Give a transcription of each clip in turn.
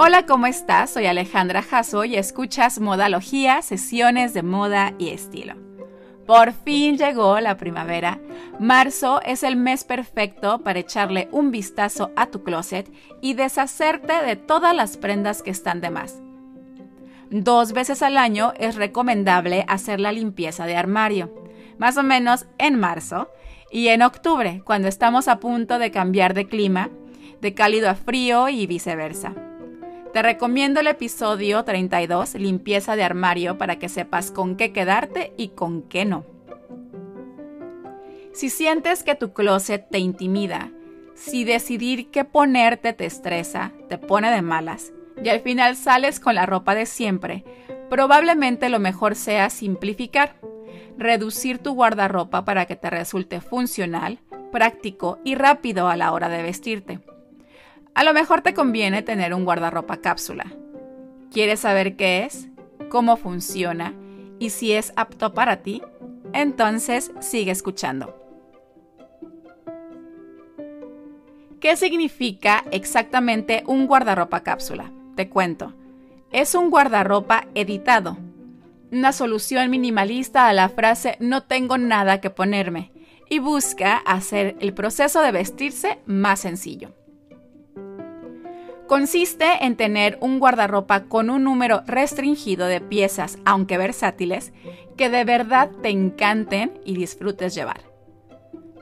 Hola, ¿cómo estás? Soy Alejandra Jasso y escuchas Modalogía, sesiones de moda y estilo. Por fin llegó la primavera. Marzo es el mes perfecto para echarle un vistazo a tu closet y deshacerte de todas las prendas que están de más. Dos veces al año es recomendable hacer la limpieza de armario, más o menos en marzo y en octubre, cuando estamos a punto de cambiar de clima, de cálido a frío y viceversa. Te recomiendo el episodio 32, limpieza de armario, para que sepas con qué quedarte y con qué no. Si sientes que tu closet te intimida, si decidir qué ponerte te estresa, te pone de malas, y al final sales con la ropa de siempre, probablemente lo mejor sea simplificar, reducir tu guardarropa para que te resulte funcional, práctico y rápido a la hora de vestirte. A lo mejor te conviene tener un guardarropa cápsula. ¿Quieres saber qué es? ¿Cómo funciona? ¿Y si es apto para ti? Entonces sigue escuchando. ¿Qué significa exactamente un guardarropa cápsula? Te cuento. Es un guardarropa editado. Una solución minimalista a la frase no tengo nada que ponerme y busca hacer el proceso de vestirse más sencillo. Consiste en tener un guardarropa con un número restringido de piezas, aunque versátiles, que de verdad te encanten y disfrutes llevar.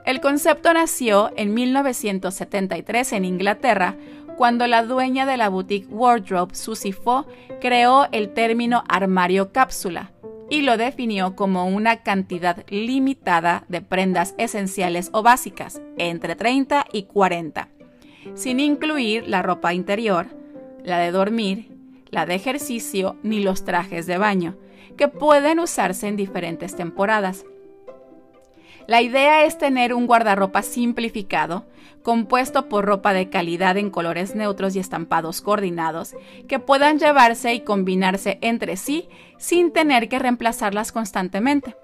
El concepto nació en 1973 en Inglaterra, cuando la dueña de la boutique Wardrobe, Susie Fo, creó el término armario cápsula y lo definió como una cantidad limitada de prendas esenciales o básicas, entre 30 y 40 sin incluir la ropa interior, la de dormir, la de ejercicio ni los trajes de baño, que pueden usarse en diferentes temporadas. La idea es tener un guardarropa simplificado, compuesto por ropa de calidad en colores neutros y estampados coordinados, que puedan llevarse y combinarse entre sí sin tener que reemplazarlas constantemente.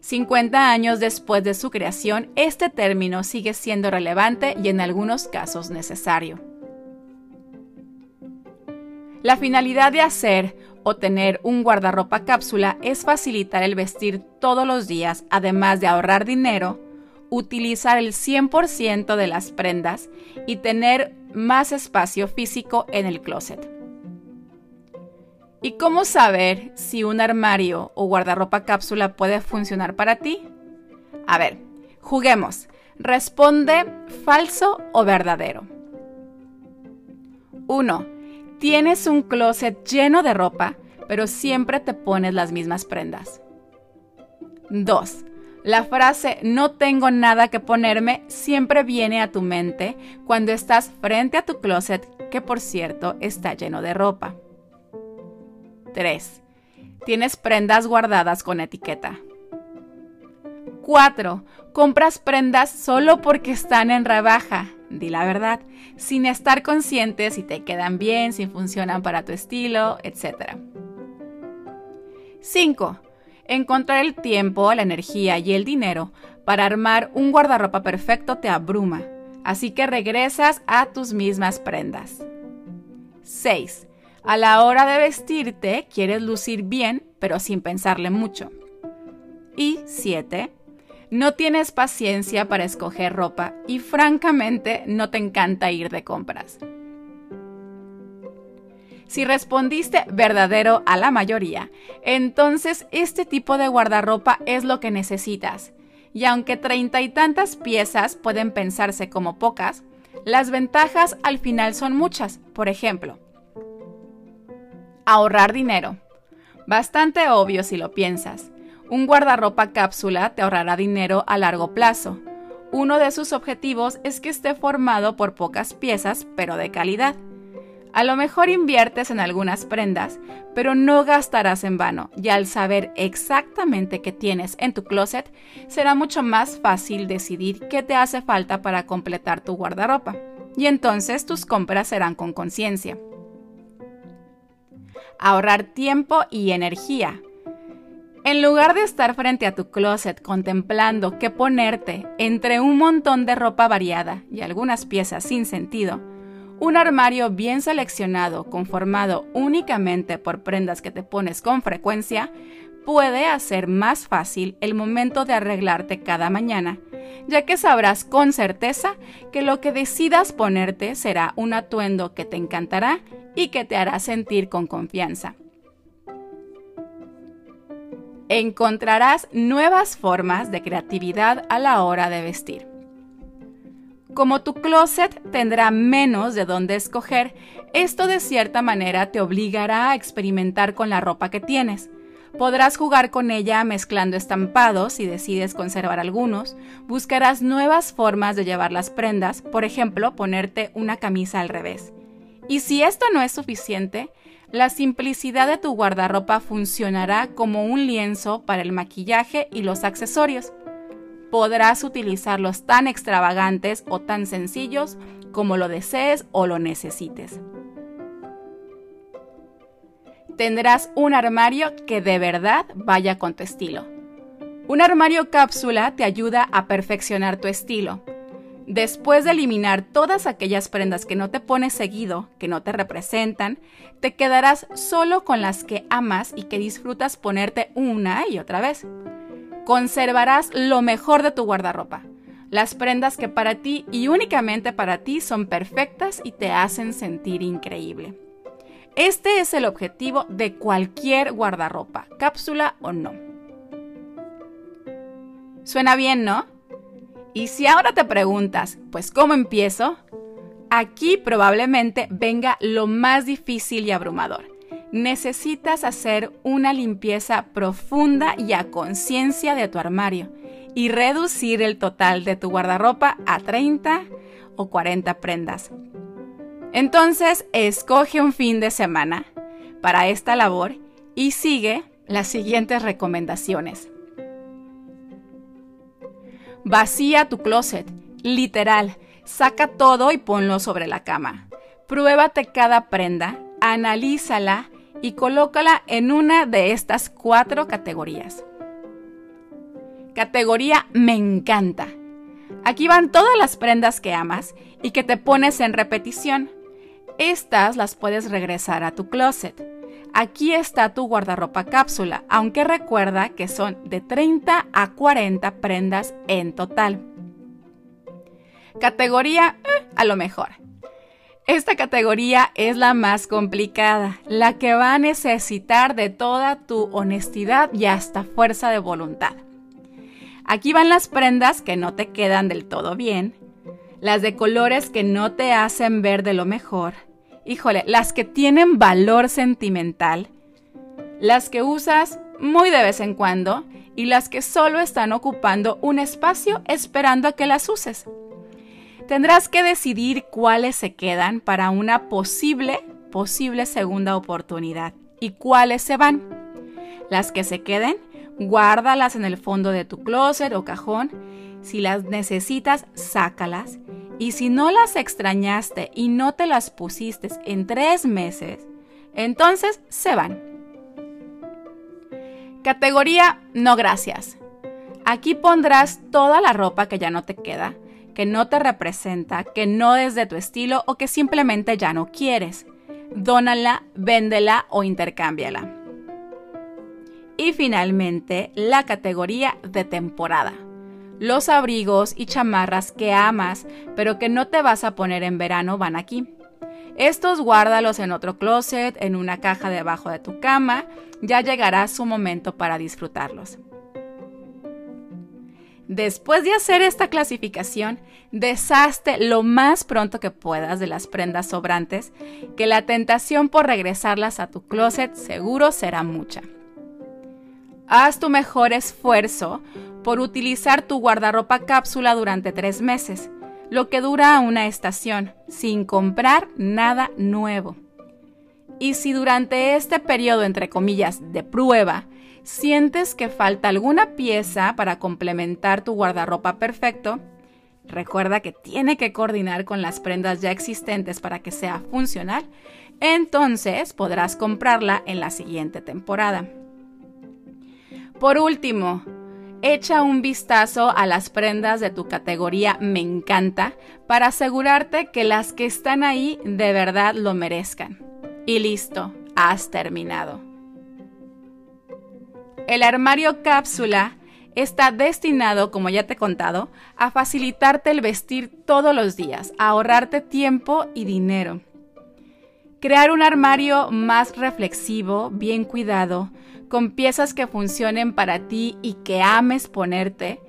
50 años después de su creación, este término sigue siendo relevante y en algunos casos necesario. La finalidad de hacer o tener un guardarropa cápsula es facilitar el vestir todos los días, además de ahorrar dinero, utilizar el 100% de las prendas y tener más espacio físico en el closet. ¿Y cómo saber si un armario o guardarropa cápsula puede funcionar para ti? A ver, juguemos. Responde falso o verdadero. 1. Tienes un closet lleno de ropa, pero siempre te pones las mismas prendas. 2. La frase no tengo nada que ponerme siempre viene a tu mente cuando estás frente a tu closet, que por cierto está lleno de ropa. 3. Tienes prendas guardadas con etiqueta. 4. Compras prendas solo porque están en rebaja, di la verdad, sin estar consciente si te quedan bien, si funcionan para tu estilo, etc. 5. Encontrar el tiempo, la energía y el dinero para armar un guardarropa perfecto te abruma, así que regresas a tus mismas prendas. 6. A la hora de vestirte, quieres lucir bien, pero sin pensarle mucho. Y 7. No tienes paciencia para escoger ropa y francamente no te encanta ir de compras. Si respondiste verdadero a la mayoría, entonces este tipo de guardarropa es lo que necesitas. Y aunque treinta y tantas piezas pueden pensarse como pocas, las ventajas al final son muchas. Por ejemplo, Ahorrar dinero. Bastante obvio si lo piensas. Un guardarropa cápsula te ahorrará dinero a largo plazo. Uno de sus objetivos es que esté formado por pocas piezas, pero de calidad. A lo mejor inviertes en algunas prendas, pero no gastarás en vano, y al saber exactamente qué tienes en tu closet, será mucho más fácil decidir qué te hace falta para completar tu guardarropa. Y entonces tus compras serán con conciencia ahorrar tiempo y energía. En lugar de estar frente a tu closet contemplando qué ponerte entre un montón de ropa variada y algunas piezas sin sentido, Un armario bien seleccionado, conformado únicamente por prendas que te pones con frecuencia, puede hacer más fácil el momento de arreglarte cada mañana, ya que sabrás con certeza que lo que decidas ponerte será un atuendo que te encantará y que te hará sentir con confianza. Encontrarás nuevas formas de creatividad a la hora de vestir. Como tu closet tendrá menos de dónde escoger, esto de cierta manera te obligará a experimentar con la ropa que tienes. Podrás jugar con ella mezclando estampados si decides conservar algunos. Buscarás nuevas formas de llevar las prendas, por ejemplo, ponerte una camisa al revés. Y si esto no es suficiente, la simplicidad de tu guardarropa funcionará como un lienzo para el maquillaje y los accesorios podrás utilizarlos tan extravagantes o tan sencillos como lo desees o lo necesites. Tendrás un armario que de verdad vaya con tu estilo. Un armario cápsula te ayuda a perfeccionar tu estilo. Después de eliminar todas aquellas prendas que no te pones seguido, que no te representan, te quedarás solo con las que amas y que disfrutas ponerte una y otra vez conservarás lo mejor de tu guardarropa. Las prendas que para ti y únicamente para ti son perfectas y te hacen sentir increíble. Este es el objetivo de cualquier guardarropa, cápsula o no. Suena bien, ¿no? Y si ahora te preguntas, pues ¿cómo empiezo? Aquí probablemente venga lo más difícil y abrumador necesitas hacer una limpieza profunda y a conciencia de tu armario y reducir el total de tu guardarropa a 30 o 40 prendas. Entonces, escoge un fin de semana para esta labor y sigue las siguientes recomendaciones. Vacía tu closet, literal, saca todo y ponlo sobre la cama. Pruébate cada prenda, analízala y colócala en una de estas cuatro categorías. Categoría Me encanta. Aquí van todas las prendas que amas y que te pones en repetición. Estas las puedes regresar a tu closet. Aquí está tu guardarropa cápsula, aunque recuerda que son de 30 a 40 prendas en total. Categoría eh, a lo mejor. Esta categoría es la más complicada, la que va a necesitar de toda tu honestidad y hasta fuerza de voluntad. Aquí van las prendas que no te quedan del todo bien, las de colores que no te hacen ver de lo mejor, híjole, las que tienen valor sentimental, las que usas muy de vez en cuando y las que solo están ocupando un espacio esperando a que las uses. Tendrás que decidir cuáles se quedan para una posible, posible segunda oportunidad y cuáles se van. Las que se queden, guárdalas en el fondo de tu closet o cajón. Si las necesitas, sácalas. Y si no las extrañaste y no te las pusiste en tres meses, entonces se van. Categoría no gracias. Aquí pondrás toda la ropa que ya no te queda que no te representa, que no es de tu estilo o que simplemente ya no quieres. Dónala, véndela o intercámbiala. Y finalmente, la categoría de temporada. Los abrigos y chamarras que amas, pero que no te vas a poner en verano van aquí. Estos guárdalos en otro closet, en una caja debajo de tu cama, ya llegará su momento para disfrutarlos. Después de hacer esta clasificación, deshazte lo más pronto que puedas de las prendas sobrantes, que la tentación por regresarlas a tu closet seguro será mucha. Haz tu mejor esfuerzo por utilizar tu guardarropa cápsula durante tres meses, lo que dura una estación, sin comprar nada nuevo. Y si durante este periodo, entre comillas, de prueba, sientes que falta alguna pieza para complementar tu guardarropa perfecto, recuerda que tiene que coordinar con las prendas ya existentes para que sea funcional, entonces podrás comprarla en la siguiente temporada. Por último, echa un vistazo a las prendas de tu categoría Me encanta para asegurarte que las que están ahí de verdad lo merezcan. Y listo, has terminado. El armario cápsula está destinado, como ya te he contado, a facilitarte el vestir todos los días, a ahorrarte tiempo y dinero. Crear un armario más reflexivo, bien cuidado, con piezas que funcionen para ti y que ames ponerte.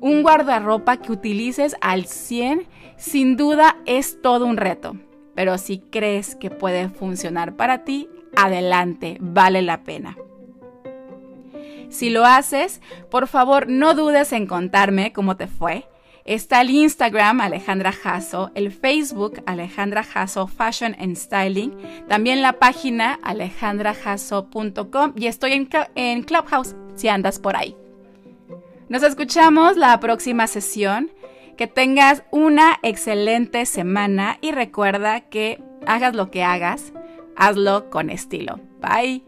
Un guardarropa que utilices al 100 sin duda es todo un reto, pero si crees que puede funcionar para ti, adelante, vale la pena. Si lo haces, por favor no dudes en contarme cómo te fue. Está el Instagram Alejandra Jasso, el Facebook Alejandra Jasso Fashion and Styling, también la página alejandrajasso.com y estoy en, en Clubhouse si andas por ahí. Nos escuchamos la próxima sesión. Que tengas una excelente semana y recuerda que hagas lo que hagas, hazlo con estilo. Bye.